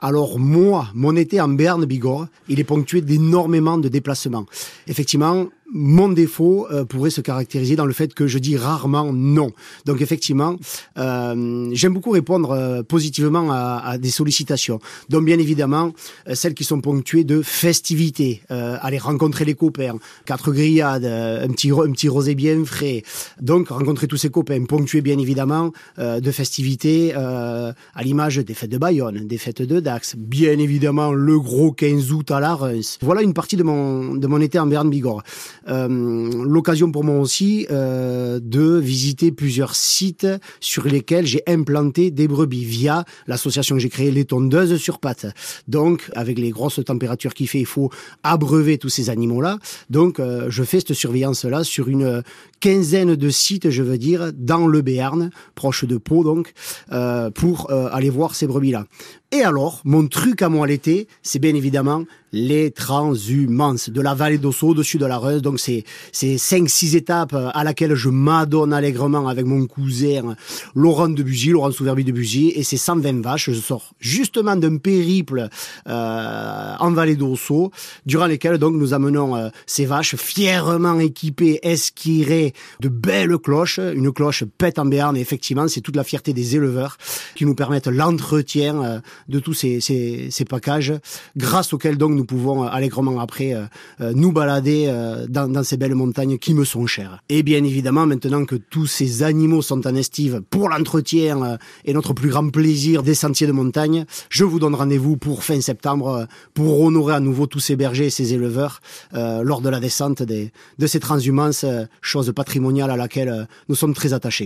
Alors moi, mon été en Berne, Bigorre, il est ponctué d'énormément de déplacements. Effectivement, mon défaut euh, pourrait se caractériser dans le fait que je dis rarement non. Donc effectivement, euh, j'aime beaucoup répondre euh, positivement à, à, des sollicitations. Donc bien évidemment, euh, celles qui sont ponctuées de festivités, euh, aller rencontrer les copains, quatre grillades, un petit un petit rosé bien frais. Donc rencontrer tous ces copains, ponctués bien évidemment de festivités à l'image des fêtes de Bayonne, des fêtes de Dax, bien évidemment le gros 15 août à la Reims. Voilà une partie de mon de mon été en Berne Bigorre. Euh, l'occasion pour moi aussi euh, de visiter plusieurs sites sur lesquels j'ai implanté des brebis via l'association que j'ai créée, les tondeuses sur pattes. Donc, avec les grosses températures qu'il fait, il faut abreuver tous ces animaux-là. Donc, euh, je fais cette surveillance-là sur une quinzaine de sites, je veux dire, dans le Béarn, proche de Pau, donc, euh, pour euh, aller voir ces brebis-là. Et alors, mon truc à moi l'été, c'est bien évidemment les transhumances de la vallée d'Osso au-dessus de la Reuse. Donc c'est c'est cinq six étapes à laquelle je m'adonne allègrement avec mon cousin Laurent de Bugy, Laurent Souverbi de Bugy, et c'est 120 vaches. Je sors justement d'un périple euh, en vallée d'Osso, durant lesquels donc nous amenons euh, ces vaches fièrement équipées, esquirées de belles cloches. Une cloche pète en béarn, et effectivement c'est toute la fierté des éleveurs qui nous permettent l'entretien euh, de tous ces, ces, ces packages, grâce auxquels donc nous pouvons allègrement après euh, nous balader euh, dans, dans, ces belles montagnes qui me sont chères. Et bien évidemment, maintenant que tous ces animaux sont en estive pour l'entretien euh, et notre plus grand plaisir des sentiers de montagne, je vous donne rendez-vous pour fin septembre pour honorer à nouveau tous ces bergers et ces éleveurs lors de la descente des, de ces transhumances, chose à laquelle nous sommes très attachés.